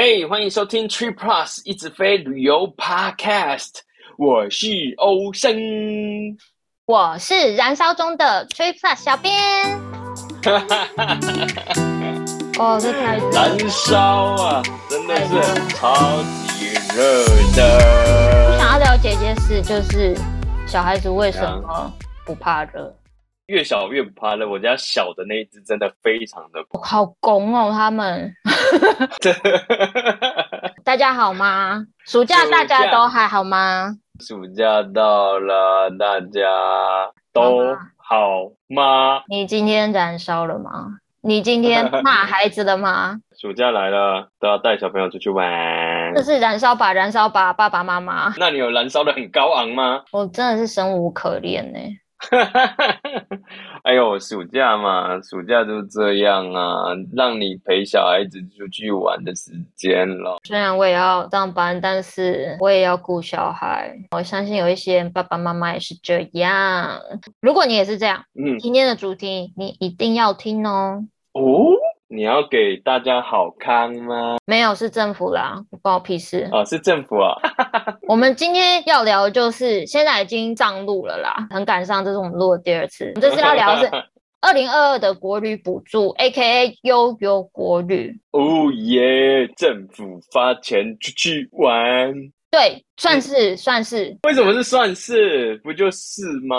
嘿，欢迎收听 Tree Plus 一直飞旅游 Podcast，我是欧生，我是燃烧中的 Tree Plus 小编。哈哈哈哈哦，这太燃烧啊，真的是超级热的。我想要了解一件事，就是小孩子为什么不怕热？越小越不怕热，我家小的那一只真的非常的好拱哦，他们。大家好吗？暑假大家都还好吗？暑假到了，大家都好吗？你今天燃烧了吗？你今天骂孩子了吗？暑假来了，都要带小朋友出去玩。这是燃烧吧，燃烧吧，爸爸妈妈。那你有燃烧的很高昂吗？我真的是生无可恋呢。哎呦，暑假嘛，暑假就这样啊，让你陪小孩子出去玩的时间了。虽然我也要上班，但是我也要顾小孩。我相信有一些爸爸妈妈也是这样。如果你也是这样，嗯，今天的主题你一定要听哦。哦。你要给大家好康吗？没有，是政府啦，关我屁事。哦，是政府啊。我们今天要聊的就是，现在已经上路了啦，很赶上，这是我们录的第二次。这次要聊的是 二零二二的国旅补助，AKA 悠游国旅。哦耶！政府发钱出去玩。对，算是算是。为什么是算是？不就是吗？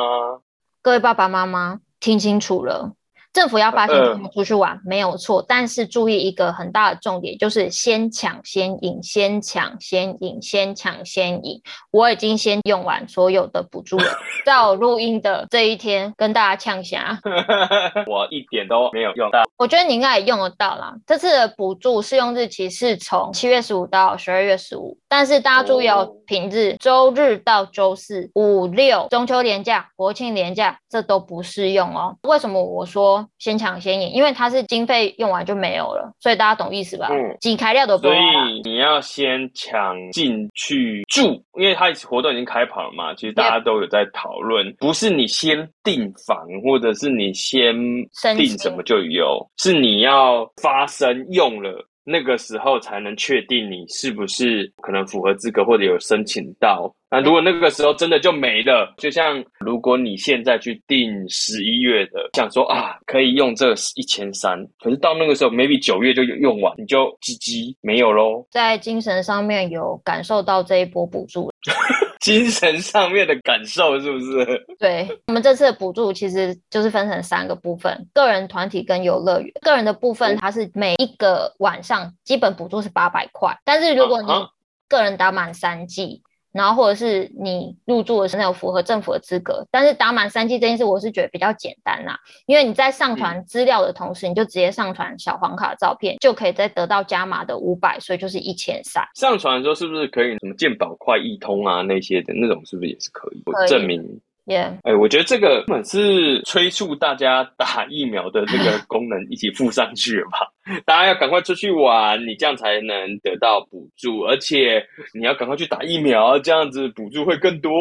各位爸爸妈妈，听清楚了。政府要发现他们出去玩，呃、没有错，但是注意一个很大的重点，就是先抢先赢，先抢先赢，先抢先赢。我已经先用完所有的补助了，在我录音的这一天跟大家呛下。我一点都没有用到，我觉得你应该也用得到啦。这次的补助适用日期是从七月十五到十二月十五，但是大家注意哦，平日周日到周四、五六、中秋连假、国庆连假，这都不适用哦。为什么我说？先抢先赢，因为它是经费用完就没有了，所以大家懂意思吧？嗯，几开料都不用。所以你要先抢进去住，因为它活动已经开跑了嘛。其实大家都有在讨论不是你先订房，或者是你先订什么就有，是你要发生用了。那个时候才能确定你是不是可能符合资格或者有申请到。那如果那个时候真的就没了，就像如果你现在去订十一月的，想说啊可以用这一千三，可是到那个时候 maybe 九月就用完，你就 GG 没有喽。在精神上面有感受到这一波补助。精神上面的感受是不是？对，我们这次的补助其实就是分成三个部分：个人、团体跟游乐园。个人的部分，它是每一个晚上基本补助是八百块，但是如果你个人打满三剂。然后或者是你入住的时候有符合政府的资格，但是打满三剂这件事我是觉得比较简单啦，因为你在上传资料的同时，你就直接上传小黄卡照片，就可以再得到加码的五百，所以就是一千三。上传的时候是不是可以什么健保快易通啊那些的那种是不是也是可以？可以证明。哎，我觉得这个根本是催促大家打疫苗的这个 功能一起附上去了吧？大家要赶快出去玩，你这样才能得到补助，而且你要赶快去打疫苗，这样子补助会更多。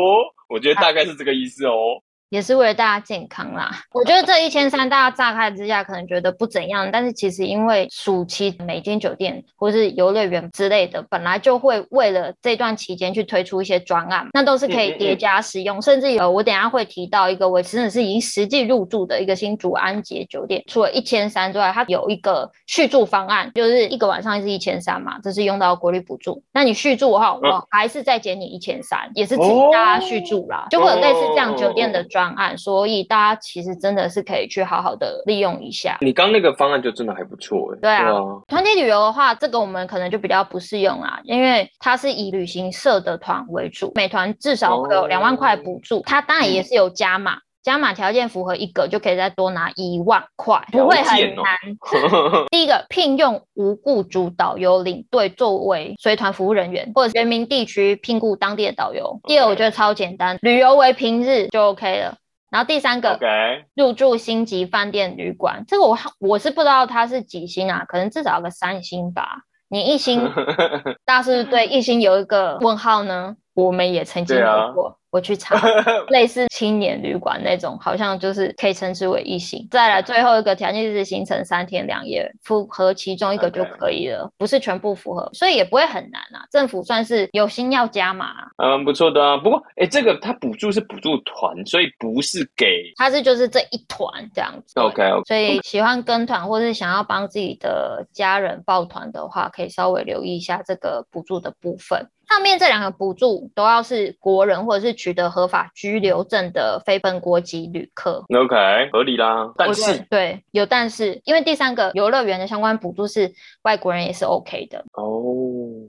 我觉得大概是这个意思哦。也是为了大家健康啦。我觉得这一千三，大家乍看之下可能觉得不怎样，但是其实因为暑期每间酒店或是游乐园之类的，本来就会为了这段期间去推出一些专案，那都是可以叠加使用，嗯嗯嗯，甚至有我等一下会提到一个，我真的是已经实际入住的一个新竹安捷酒店，除了一千三之外，它有一个续住方案，就是一个晚上是一千三嘛，这是用到国旅补助。那你续住的话，我还是再减你一千三，也是请大家续住啦，就会有类似这样酒店的专。方案，所以大家其实真的是可以去好好的利用一下。你刚那个方案就真的还不错哎。对啊，团体旅游的话，这个我们可能就比较不适用啦，因为它是以旅行社的团为主，每团至少会有两万块补助，它当然也是有加码，加码条件符合一个就可以再多拿一万块，不会很难。第一个，聘用无雇主导游领队作为随团服务人员，或者原民地区聘雇当地的导游。第二，我觉得超简单，旅游为平日就 OK 了。然后第三个.入住星级饭店旅馆，这个我我是不知道它是几星啊，可能至少有个三星吧。你一星，大家是不是对一星有一个问号呢？我们也曾经有过，我去 查，类似青年旅馆那种，好像就是可以称之为一行。再来最后一个条件就是行程三天两夜，符合其中一个就可以了.不是全部符合，所以也不会很难啊。政府算是有心要加码，嗯，不错的啊。不过，哎，这个它补助是补助团，所以不是给，它是就是这一团这样子。OK OK。所以喜欢跟团或是想要帮自己的家人报团的话，可以稍微留意一下这个补助的部分。上面这两个补助都要是国人或者是取得合法居留证的非本国籍旅客。OK，合理啦。但是对，有但是，因为第三个游乐园的相关补助是外国人也是 OK 的。哦，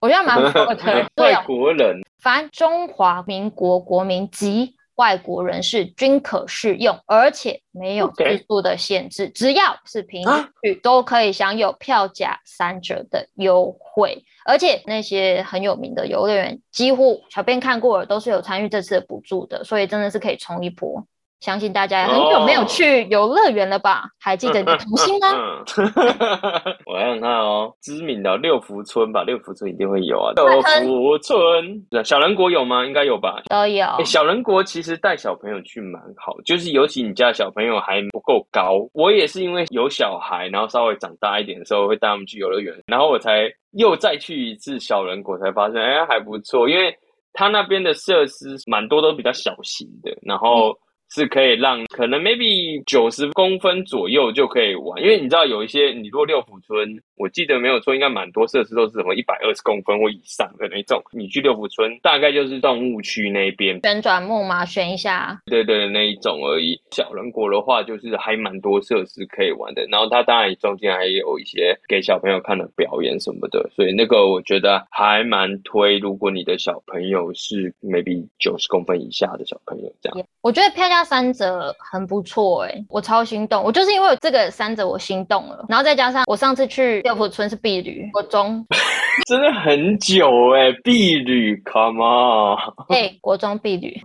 我觉得蛮不错的。对，外国人，凡中华民国国民及外国人士均可适用，而且没有次数的限制.只要是平日都可以享有票价三折的优惠。而且那些很有名的游乐园，几乎小编看过了，都是有参与这次的补助的，所以真的是可以冲一波。相信大家很久没有去游乐园了吧？Oh. 还记得你的童心吗？我想看哦，知名的六福村吧，六福村一定会有啊。六福村，小人国有吗？应该有吧。都有。欸，小人国其实带小朋友去蛮好，就是尤其你家小朋友还不够高。我也是因为有小孩，然后稍微长大一点的时候，会带他们去游乐园，然后我才又再去一次小人国，才发现哎，还不错，因为他那边的设施蛮多都比较小型的，然后。嗯是可以让可能 maybe 九十公分左右就可以玩，因为你知道有一些你如果六福村，我记得没有错，应该蛮多设施都是什么一百二十公分或以上的那种。你去六福村大概就是动物区那边旋转木马旋一下，对对那一种而已。小人国的话就是还蛮多设施可以玩的，然后它当然中间还有一些给小朋友看的表演什么的，所以那个我觉得还蛮推。如果你的小朋友是 maybe 九十公分以下的小朋友这样，我觉得票价。三折很不错哎、欸，我超心动，我就是因为这个三折我心动了，然后再加上我上次去六福村是碧旅，国中 真的很久哎、欸，毕旅，come on，哎、欸，国中碧旅，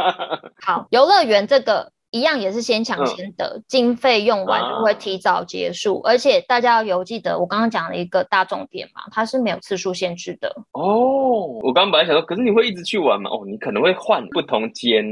好，游乐园这个一样也是先抢先得，嗯、经费用完就会提早结束，啊、而且大家要有记得我刚刚讲了一个大重点嘛，它是没有次数限制的哦。我刚刚本来想说，可是你会一直去玩吗？哦，你可能会换不同间。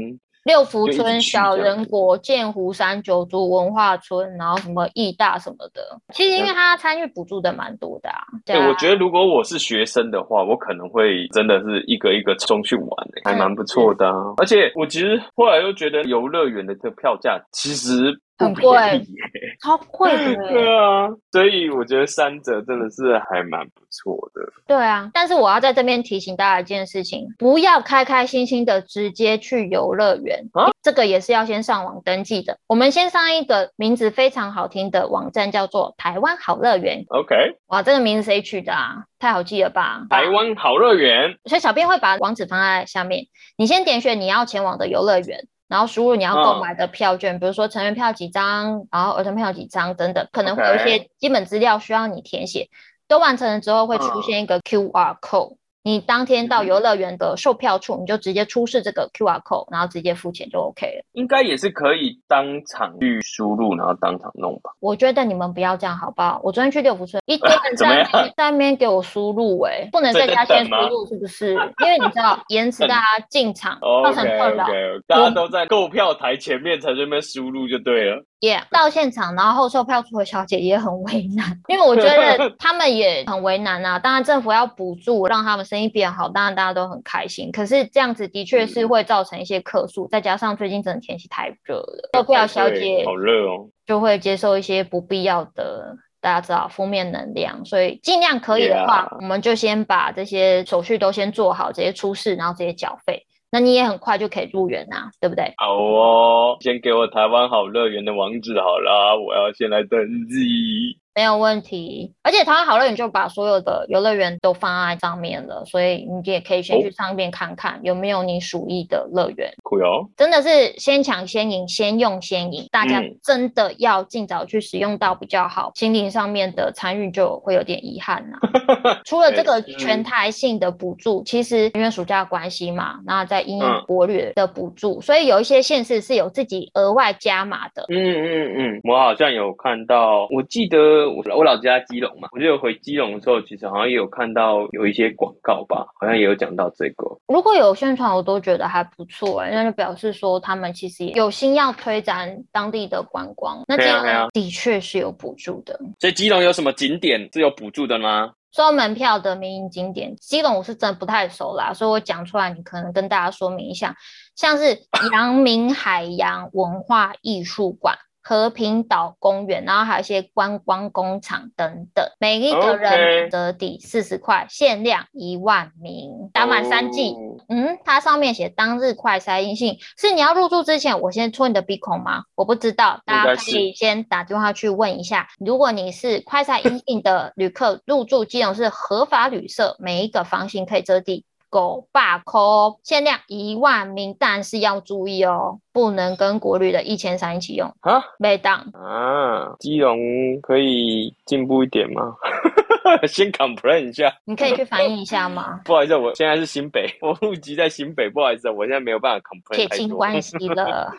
六福村、小人国、剑湖山、九族文化村，然后什么义大什么的，其实因为他参与补助的蛮多的啊。对，我觉得如果我是学生的话，我可能会真的是一个一个冲去玩，还蛮不错的啊。而且我其实后来又觉得游乐园的这个票价其实。很贵，超贵的。对啊，所以我觉得三折真的是还蛮不错的。对啊，但是我要在这边提醒大家一件事情，不要开开心心的直接去游乐园，啊、这个也是要先上网登记的。我们先上一个名字非常好听的网站，叫做台湾好乐园。OK，哇，这个名字谁取的啊？太好记了吧？台湾好乐园。所以小编会把网址放在下面，你先点选你要前往的游乐园。然后输入你要购买的票券，哦、比如说成人票几张，然后儿童票几张等等，可能会有一些基本资料需要你填写。都完成了之后，会出现一个 QR code。哦你当天到游乐园的售票处，你就直接出示这个 QR code，然后直接付钱就 OK 了。应该也是可以当场去输入，然后当场弄吧。我觉得你们不要这样，好不好？我昨天去六福村，一堆人在在那边给我输入、欸，哎，不能在家先输入，是不是？因为你知道 延迟大家进场造成困扰。大家都在购票台前面才这边输入就对了。Yeah, 到现场，然后后售票处的小姐也很为难，因为我觉得 他们也很为难啊。当然政府要补助，让他们生意变好，当然大家都很开心。可是这样子的确是会造成一些客诉，嗯、再加上最近真的天气太热了，售票小姐好热哦，就会接受一些不必要的，大家知道负面能量。所以尽量可以的话.我们就先把这些手续都先做好，直接出示，然后直接缴费。那你也很快就可以入园呐，对不对？好哦，先给我台湾好乐园的网址好了，我要先来登记。没有问题，而且台湾好乐园就把所有的游乐园都放在上面了，所以你也可以先去上面看看有没有你属意的乐园。酷哟，真的是先抢先赢，先用先赢，大家真的要尽早去使用到比较好。心灵上面的参与就会有点遗憾呐。除了这个全台性的补助，其实因为暑假关系嘛，那在因应国旅的补助，所以有一些县市是有自己额外加码的。嗯嗯嗯，我好像有看到，我记得。我我老家基隆嘛，我就回基隆的时候，其实好像也有看到有一些广告吧，好像也有讲到这个。如果有宣传，我都觉得还不错哎、欸，那就表示说他们其实也有心要推展当地的观光。那基隆的确是有补助的。所以基隆有什么景点是有补助的吗？收门票的民营景点，基隆我是真的不太熟啦，所以我讲出来，你可能跟大家说明一下，像是阳明海洋文化艺术馆。和平岛公园，然后还有一些观光工厂等等，每一个人折抵四十块，限量一万名，打满三剂。Oh. 嗯，它上面写当日快筛阴性，是你要入住之前，我先戳你的鼻孔吗？我不知道，大家可以先打电话去问一下。如果你是快筛阴性的旅客，入住基隆是合法旅社，每一个房型可以折抵。狗爸扣限量一万名，但是要注意哦，不能跟国旅的一千三一起用啊，没当啊。基隆可以进步一点吗？先 complain 一下，你可以去反映一下吗？不好意思，我现在是新北，我户籍在新北，不好意思，我现在没有办法 complain。撇清关系了。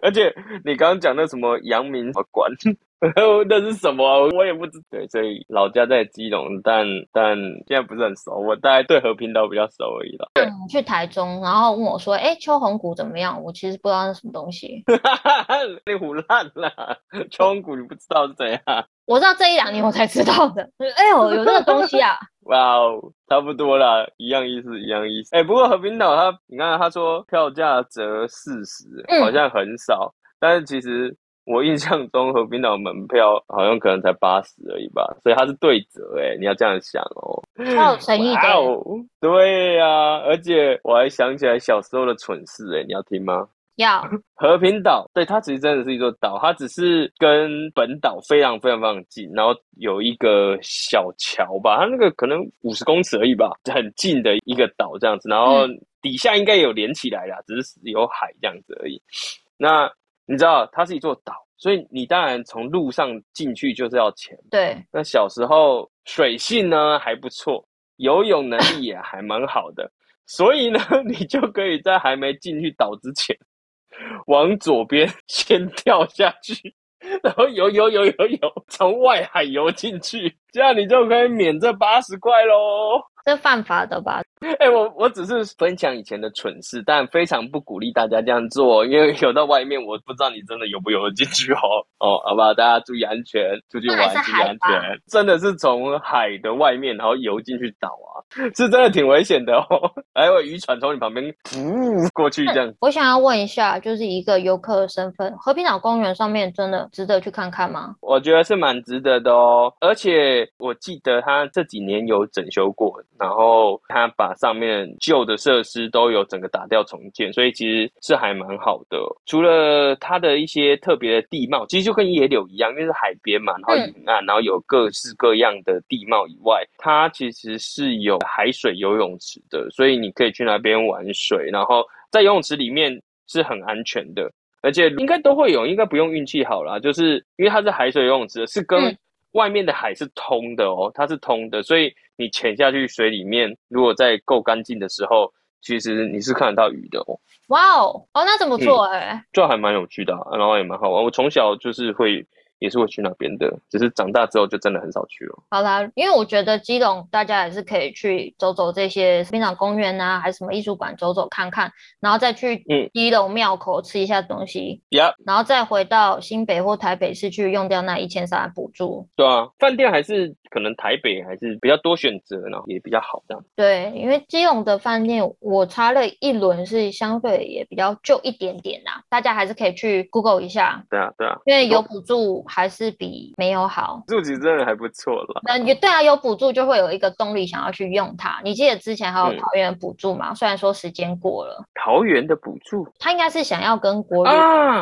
而且你刚刚讲的什么阳明馆？那是什么？我也不知道。对，所以老家在基隆，但但现在不是很熟。我大概对和平岛比较熟而已了。嗯，去台中，然后问我说：“哎、欸，秋红谷怎么样？”我其实不知道是什么东西。你唬烂了，秋红谷你不知道是怎样？我知道这一两年我才知道的。哎呦，有这个东西啊！哇哦，差不多啦，一样意思，一样意思。哎、欸，不过和平岛它，你看他说票价折四十，好像很少，嗯、但是其实。我印象中和平岛门票好像可能才八十而已吧，所以它是对折哎、欸，你要这样想哦，超有诚意的。哦，对呀、啊，而且我还想起来小时候的蠢事哎、欸，你要听吗？要。和平岛，对，它其实真的是一座岛，它只是跟本岛非常非常非常近，然后有一个小桥吧，它那个可能五十公尺而已吧，很近的一个岛这样子，然后底下应该有连起来啦，只是有海这样子而已。那。你知道它是一座岛，所以你当然从路上进去就是要钱。对，那小时候水性呢还不错，游泳能力也还蛮好的，所以呢，你就可以在还没进去岛之前，往左边先跳下去，然后游游游游游，从外海游进去，这样你就可以免这八十块喽。这犯法的吧？哎、欸，我我只是分享以前的蠢事，但非常不鼓励大家这样做，因为游到外面，我不知道你真的游不游得进去哦。哦，好不好？大家注意安全，出去玩注意安全。真的是从海的外面，然后游进去岛啊，是真的挺危险的哦。还有渔船从你旁边扑过去这样。我想要问一下，就是一个游客的身份，和平岛公园上面真的值得去看看吗？我觉得是蛮值得的哦，而且我记得他这几年有整修过。然后他把上面旧的设施都有整个打掉重建，所以其实是还蛮好的。除了它的一些特别的地貌，其实就跟野柳一样，因为是海边嘛，然后沿岸，然后有各式各样的地貌以外，它其实是有海水游泳池的，所以你可以去那边玩水，然后在游泳池里面是很安全的，而且应该都会有，应该不用运气好啦，就是因为它是海水游泳池，是跟外面的海是通的哦，它是通的，所以。你潜下去水里面，如果在够干净的时候，其实你是看得到鱼的哦。哇哦，哦，那怎么做哎、欸？这、嗯、还蛮有趣的、啊，然后也蛮好玩。我从小就是会。也是会去那边的，只是长大之后就真的很少去了。好啦，因为我觉得基隆大家也是可以去走走这些平岛公园啊，还是什么艺术馆走走看看，然后再去基隆庙口吃一下东西，嗯、然后再回到新北或台北市去用掉那一千三的补助。对啊，饭店还是可能台北还是比较多选择，然后也比较好这样。对，因为基隆的饭店我查了一轮，是相对也比较旧一点点啦，大家还是可以去 Google 一下。对啊，对啊，因为有补助。还是比没有好，补助其实真的还不错了。那也对啊，有补助就会有一个动力想要去用它。你记得之前还有桃园的补助吗？嗯、虽然说时间过了，桃园的补助，他应该是想要跟国旅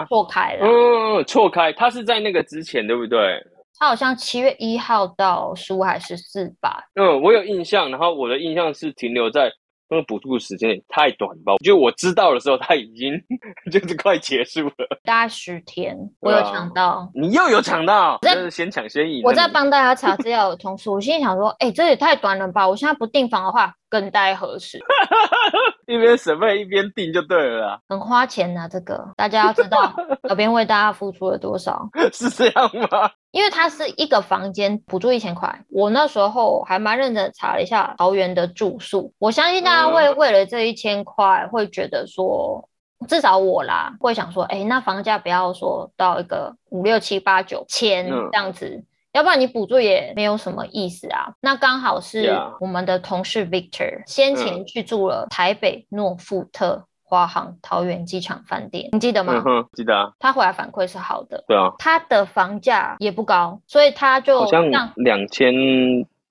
错开了。嗯，错开，他是在那个之前，对不对？他好像七月一号到十五还是十四吧？嗯，我有印象，然后我的印象是停留在。那个补助的时间也太短吧？就我知道的时候，他已经 就是快结束了，大概十天。我有抢到，你又有抢到，真是先抢先赢。我在帮大家查资料的同时，我心里想说：哎、欸，这也太短了吧！我现在不订房的话，更待何时？一边省费一边订就对了啦，很花钱呐、啊。这个大家要知道，小编为大家付出了多少？是这样吗？因为它是一个房间补助一千块。我那时候还蛮认真查了一下桃园的住宿，我相信大家会为了这一千块会觉得说，至少我啦会想说，哎，那房价不要说到一个五六七八九千这样子。嗯要不然你补助也没有什么意思啊。那刚好是我们的同事 Victor 先前去住了台北诺富特华航桃园机场饭店，你记得吗？嗯，记得啊。他回来反馈是好的。对啊。他的房价也不高，所以他就好像两千。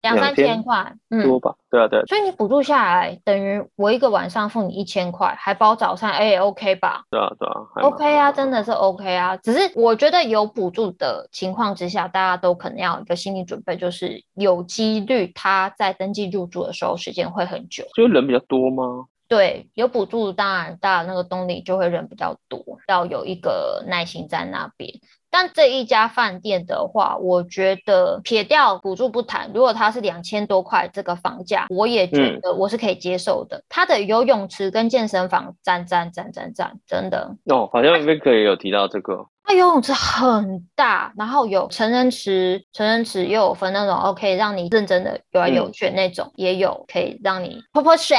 两三千块，嗯，多吧？对啊，对。所以你补助下来，等于我一个晚上付你一千块，还包早餐，哎，OK 吧？对啊，对啊，OK 啊，真的是 OK 啊。只是我觉得有补助的情况之下，大家都可能要有一个心理准备，就是有几率他在登记入住的时候时间会很久。就人比较多吗？对，有补助，当然当然那个动力就会人比较多，要有一个耐心在那边。但这一家饭店的话，我觉得撇掉补助不谈，如果它是两千多块这个房价，我也觉得我是可以接受的。嗯、它的游泳池跟健身房赞赞赞赞赞，真的哦，好像 Vicky 也有提到这个。它游泳池很大，然后有成人池，成人池又有分那种 OK 让你认真的游来游去那种，嗯、也有可以让你泼泼水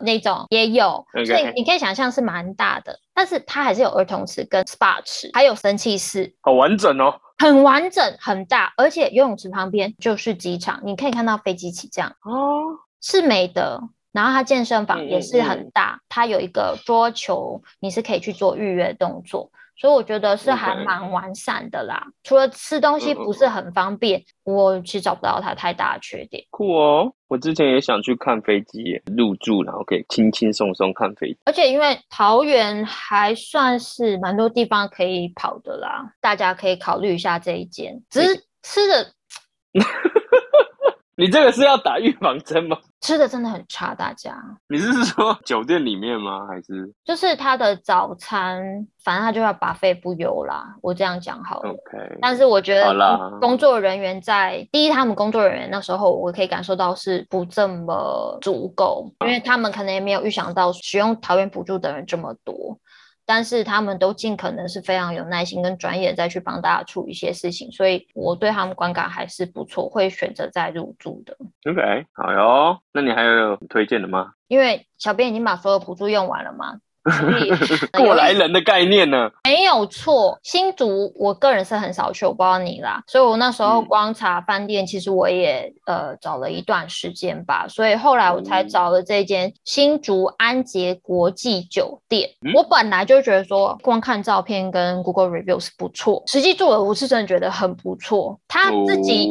那种也有.所以你可以想象是蛮大的。但是它还是有儿童池跟 SPA 池，还有蒸汽室，好完整哦，很完整，很大，而且游泳池旁边就是机场，你可以看到飞机起降哦，是美的。然后它健身房也是很大，嗯嗯、它有一个桌球，你是可以去做预约动作。所以我觉得是还蛮完善的啦.除了吃东西不是很方便，嗯、我其实找不到它太大的缺点。酷哦，我之前也想去看飞机入住，然后可以轻轻松松看飞机。而且因为桃园还算是蛮多地方可以跑的啦，大家可以考虑一下这一间。只是吃的。你这个是要打预防针吗？吃的真的很差，大家。你是说酒店里面吗？还是就是他的早餐，反正他就要 buffet 不油啦。我这样讲好了。OK。但是我觉得工作人员在第一，他们工作人员那时候我可以感受到是不这么足够，因为他们可能也没有预想到使用桃园补助的人这么多。但是他们都尽可能是非常有耐心跟专业再去帮大家处理一些事情，所以我对他们观感还是不错，会选择再入住的。OK，好哟，那你还有推荐的吗？因为小编已经把所有补助用完了嘛。过来人的概念呢？没有错，新竹我个人是很少去，我不知道你啦。所以我那时候光查饭店，其实我也呃找了一段时间吧。所以后来我才找了这间新竹安捷国际酒店。我本来就觉得说，光看照片跟 Google review 是不错，实际住了我是真的觉得很不错。他自己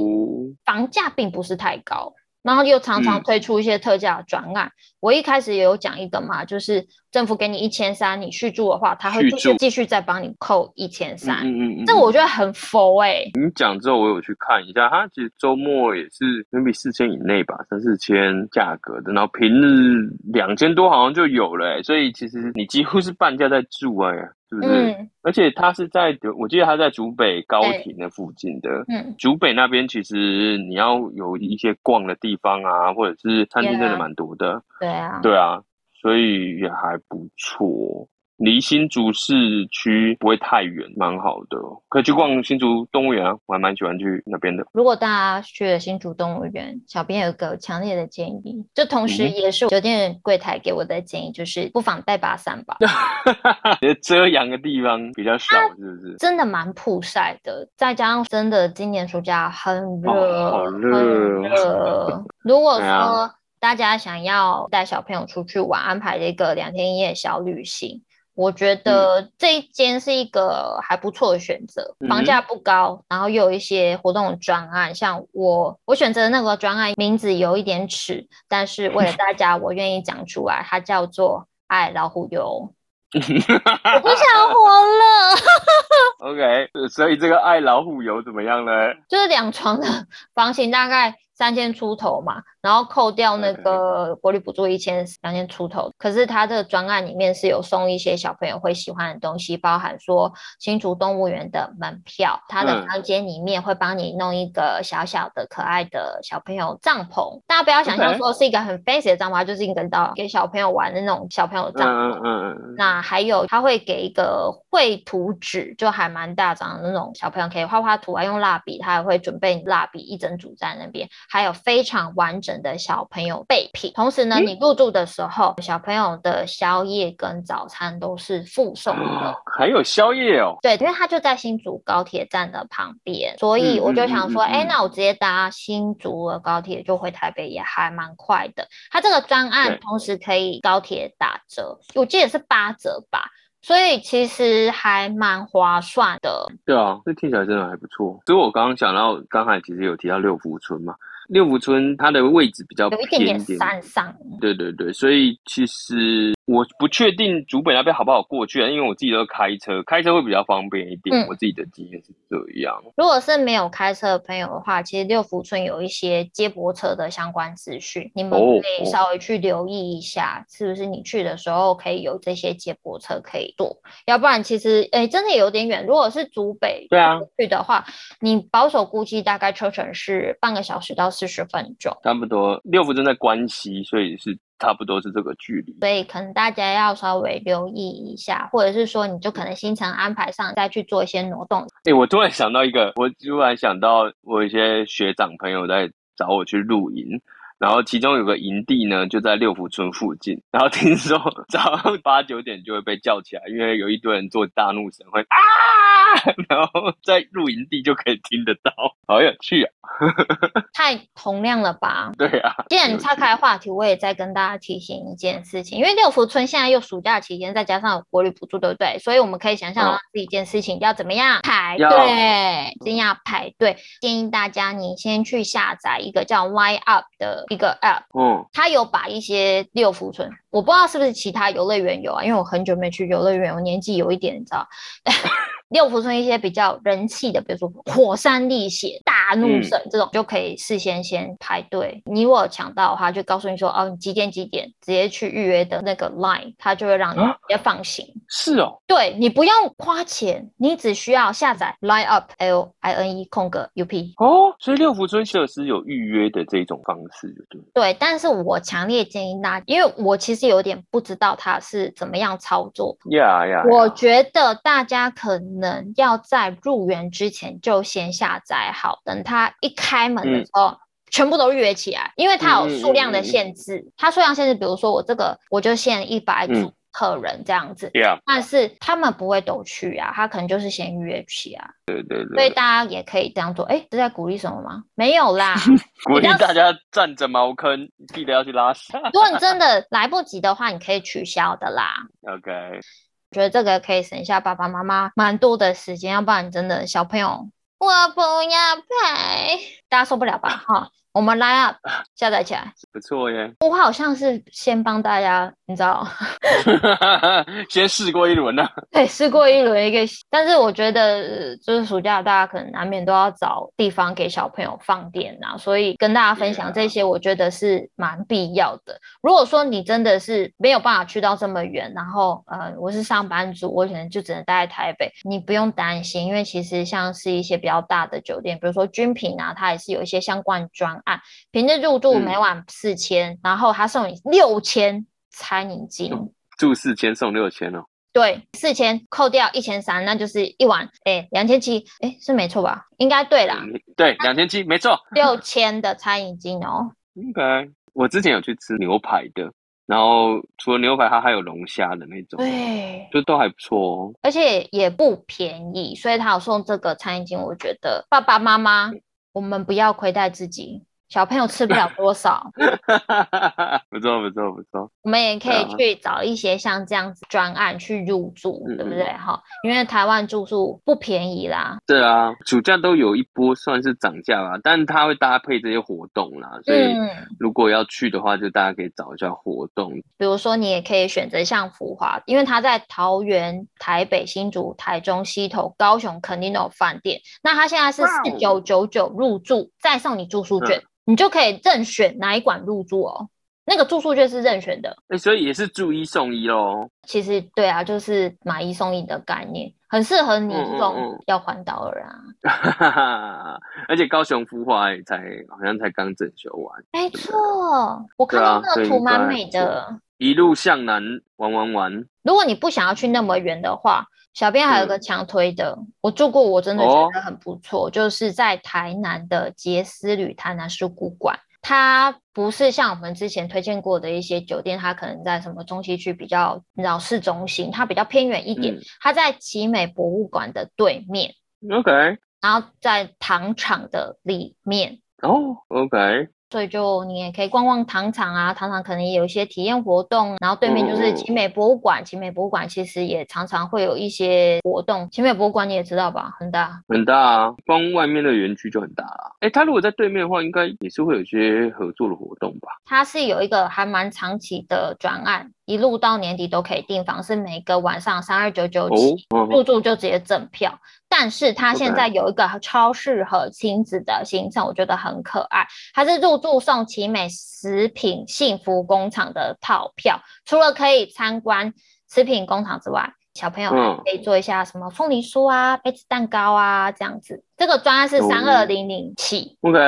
房价并不是太高。然后又常常推出一些特价的专案。嗯、我一开始也有讲一个嘛，就是政府给你一千三，你续住的话，他会继续继续再帮你扣一千三。嗯嗯嗯，这我觉得很佛哎、欸。你讲之后，我有去看一下，它其实周末也是 maybe 四千以内吧，三四千价格的，然后平日两千多好像就有了、欸，所以其实你几乎是半价在住哎、欸。是不是？嗯、而且它是在，我记得它在竹北高铁那附近的。嗯，竹北那边其实你要有一些逛的地方啊，或者是餐厅真的蛮多的。对啊，对啊，所以也还不错。离新竹市区不会太远，蛮好的，可以去逛新竹动物园啊，我还蛮喜欢去那边的。如果大家去了新竹动物园，小编有个强烈的建议，就同时也是酒店柜台给我的建议，就是不妨带把伞吧。遮阳的地方比较少，是不是？真的蛮曝晒的，再加上真的今年暑假很热，哦、好热，很热。如果说大家想要带小朋友出去玩，安排一个两天一夜小旅行。我觉得这一间是一个还不错的选择，嗯、房价不高，然后又有一些活动专案，像我我选择的那个专案名字有一点耻，但是为了大家，我愿意讲出来，它叫做 爱老虎油。我不想活了。OK，所以这个爱老虎油怎么样呢？就是两床的房型，大概三千出头嘛，然后扣掉那个国旅补助一千两千出头。可是他这个专案里面是有送一些小朋友会喜欢的东西，包含说新竹动物园的门票，他的房间里面会帮你弄一个小小的可爱的小朋友帐篷。大家不要想象说是一个很 fancy 的帐篷，就是一个到给小朋友玩的那种小朋友帐篷。嗯嗯。那还有他会给一个绘图纸，就还蛮大张的那种，小朋友可以画画图啊，用蜡笔，他还会准备蜡笔一整组在那边。还有非常完整的小朋友备品，同时呢，你入住的时候，小朋友的宵夜跟早餐都是附送的。哦，还有宵夜哦？对，因为它就在新竹高铁站的旁边，所以我就想说，哎、嗯嗯嗯嗯，那我直接搭新竹的高铁就回台北也还蛮快的。它这个专案同时可以高铁打折，我记得是八折吧。所以其实还蛮划算的。对啊，这听起来真的还不错。所以我刚刚想到，刚才其实有提到六福村嘛。六福村它的位置比较偏一点，有一点点山上。对对对，所以其实我不确定竹北那边好不好过去啊，因为我自己都开车，开车会比较方便一点。嗯、我自己的经验是这样。如果是没有开车的朋友的话，其实六福村有一些接驳车的相关资讯，你们可以稍微去留意一下，是不是你去的时候可以有这些接驳车可以坐。要不然其实哎，真的有点远。如果是竹北对啊去的话，你保守估计大概车程是半个小时到四十分钟，差不多。六福村在关西，所以是差不多是这个距离。所以可能大家要稍微留意一下，或者是说，你就可能行程安排上再去做一些挪动。哎、欸，我突然想到一个，我突然想到我一些学长朋友在找我去露营，然后其中有个营地呢就在六福村附近，然后听说早上八九点就会被叫起来，因为有一堆人做大怒神会啊。然后在露营地就可以听得到，好有趣啊！太同量了吧？对啊。既然你岔开话题，我也再跟大家提醒一件事情，因为六福村现在又暑假期间，再加上有国旅补助，对不对？所以我们可以想象一件事情要怎么样排队，一定要排队。建议大家你先去下载一个叫 Line Up 的一个 App，嗯，它有把一些六福村，我不知道是不是其他游乐园有啊，因为我很久没去游乐园，我年纪有一点，你知道。六福村一些比较人气的，比如说火山历险、大怒神、嗯、这种，就可以事先先排队。你如果抢到的话，就告诉你说哦，你几点几点直接去预约的那个 line，它就会让你也放心。啊、是哦，对，你不用花钱，你只需要下载 line up l i n e 空格 u p。哦，所以六福村设施有预约的这种方式，对对。但是我强烈建议大家，因为我其实有点不知道它是怎么样操作。呀呀，我觉得大家可能。要在入园之前就先下载好，等他一开门的时候，嗯、全部都预约起来，因为它有数量的限制。它、嗯、数量限制，比如说我这个我就限一百组客人这样子，嗯、但是他们不会都去啊，他可能就是先预约起啊。对对对，所以大家也可以这样做。哎，是在鼓励什么吗？没有啦，鼓励大家站着茅坑，记得要去拉屎。如果你真的来不及的话，你可以取消的啦。OK。觉得这个可以省下爸爸妈妈蛮多的时间，要不然真的小朋友，我不要拍，大家受不了吧？哈。我们 line up 下载起来，不错耶。我好像是先帮大家，你知道，先试过一轮呢。对，试过一轮一个，但是我觉得就是暑假大家可能难免都要找地方给小朋友放电呐，所以跟大家分享这些，我觉得是蛮必要的。如果说你真的是没有办法去到这么远，然后呃，我是上班族，我可能就只能待在台北，你不用担心，因为其实像是一些比较大的酒店，比如说君品啊，它也是有一些相关专。啊，平日入住每晚四千，嗯，然后他送你六千餐饮金，住四千送六千哦。对，四千扣掉一千三，那就是一晚哎两千七，哎是没错吧？应该对啦，对两千七没错，六千的餐饮金哦。应该我之前有去吃牛排的，然后除了牛排，它还有龙虾的那种，对，就都还不错哦，而且也不便宜，所以他有送这个餐饮金，我觉得爸爸妈妈我们不要亏待自己。小朋友吃不了多少，不错不错不错。我们也可以去找一些像这样子专案去入住，对不对？哈、嗯，因为台湾住宿不便宜啦。对啊，暑假都有一波算是涨价啦，但它会搭配这些活动啦，所以如果要去的话，就大家可以找一下活动。比如说，你也可以选择像福华，因为它在桃园、台北、新竹、台中、西头、高雄肯定都有饭店。那它现在是四九九九入住，再送你住宿券。嗯你就可以任选哪一馆入住哦，那个住宿券是任选的，哎、欸，所以也是住一送一喽。其实对啊，就是买一送一的概念，很适合你这种要环岛的人啊。嗯、而且高雄孵化也才好像才刚整修完，没错，我看到那个图蛮美的。一路向南玩玩玩。如果你不想要去那么远的话。小编还有个强推的，嗯，我住过，我真的觉得很不错，哦，就是在台南的杰斯旅台南书古馆。它不是像我们之前推荐过的一些酒店，它可能在什么中西区比较老市中心，它比较偏远一点，嗯。它在奇美博物馆的对面，OK，然后在糖厂的里面，哦，OK。所以就你也可以逛逛糖厂啊，糖厂可能也有一些体验活动，然后对面就是奇美博物馆，奇美博物馆其实也常常会有一些活动。奇美博物馆你也知道吧，很大，很大啊，光外面的园区就很大啊。哎，它如果在对面的话，应该也是会有一些合作的活动吧？它是有一个还蛮长期的专案。一路到年底都可以订房，是每个晚上三二九九起入住就直接赠票。但是它现在有一个超适合亲子的行程，我觉得很可爱。它是入住送奇美食品幸福工厂的套票，除了可以参观食品工厂之外，小朋友可以做一下什么凤梨酥啊、杯子蛋糕啊这样子。这个专案是三二零零起。OK，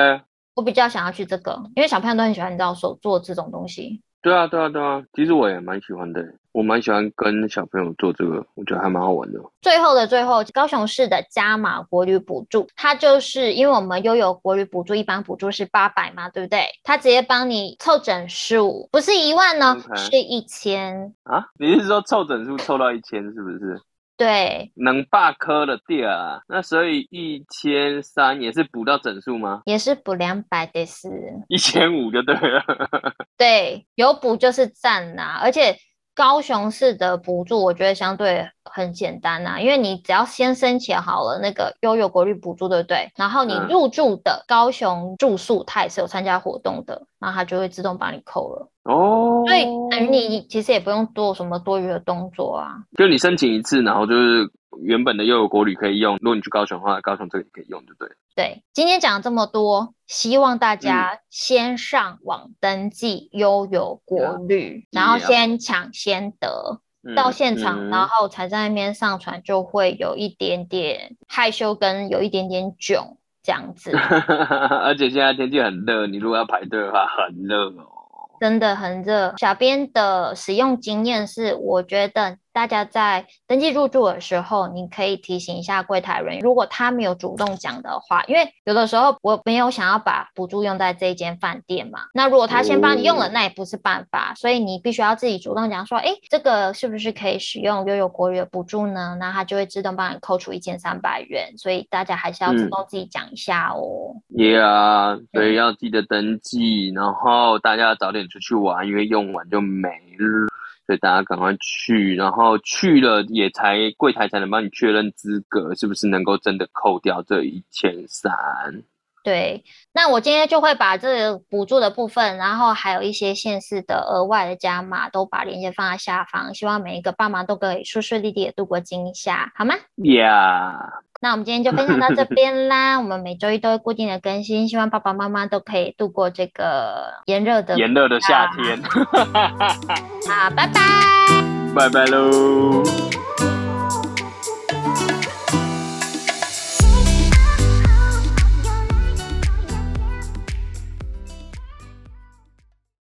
我比较想要去这个，因为小朋友都很喜欢你知道手做这种东西。对啊，对啊，对啊，其实我也蛮喜欢的，我蛮喜欢跟小朋友做这个，我觉得还蛮好玩的。最后的最后，高雄市的加码国旅补助，它就是因为我们拥有国旅补助，一般补助是八百嘛，对不对？它直接帮你凑整数，不是一万呢，okay. 是一千啊？你是说凑整数凑到一千，是不是？对，能罢科的地啊，那所以一千三也是补到整数吗？也是补两百的是，一千五就对了。对，有补就是赞呐，而且。高雄市的补助，我觉得相对很简单呐、啊，因为你只要先申请好了那个悠游国旅补助，对不对？然后你入住的高雄住宿，它也是有参加活动的，然后它就会自动帮你扣了。哦，所以等于你其实也不用做什么多余的动作啊，就你申请一次，然后就是。原本的悠游国旅可以用，如果你去高雄的话，高雄这里可以用，对不对？对，今天讲这么多，希望大家先上网登记悠游国旅，嗯、然后先抢先得、嗯、到现场、嗯，然后才在那边上传，就会有一点点害羞跟有一点点囧这样子。而且现在天气很热，你如果要排队的话，很热哦，真的很热。小编的使用经验是，我觉得。大家在登记入住的时候，你可以提醒一下柜台人员，如果他没有主动讲的话，因为有的时候我没有想要把补助用在这一间饭店嘛。那如果他先帮你用了，那也不是办法，所以你必须要自己主动讲说，哎，这个是不是可以使用悠游国旅的补助呢？那他就会自动帮你扣除一千三百元。所以大家还是要主动自己讲一下哦。对、嗯、啊，yeah, 所以要记得登记，然后大家早点出去玩，因为用完就没了。所以大家赶快去，然后去了也才柜台才能帮你确认资格，是不是能够真的扣掉这一千三？对，那我今天就会把这个补助的部分，然后还有一些县市的额外的加码，都把链接放在下方，希望每一个爸妈都可以顺顺利利的度过今夏，好吗？Yeah。那我们今天就分享到这边啦。我们每周一都会固定的更新，希望爸爸妈妈都可以度过这个炎热的炎热的夏天。好，拜拜，拜拜喽。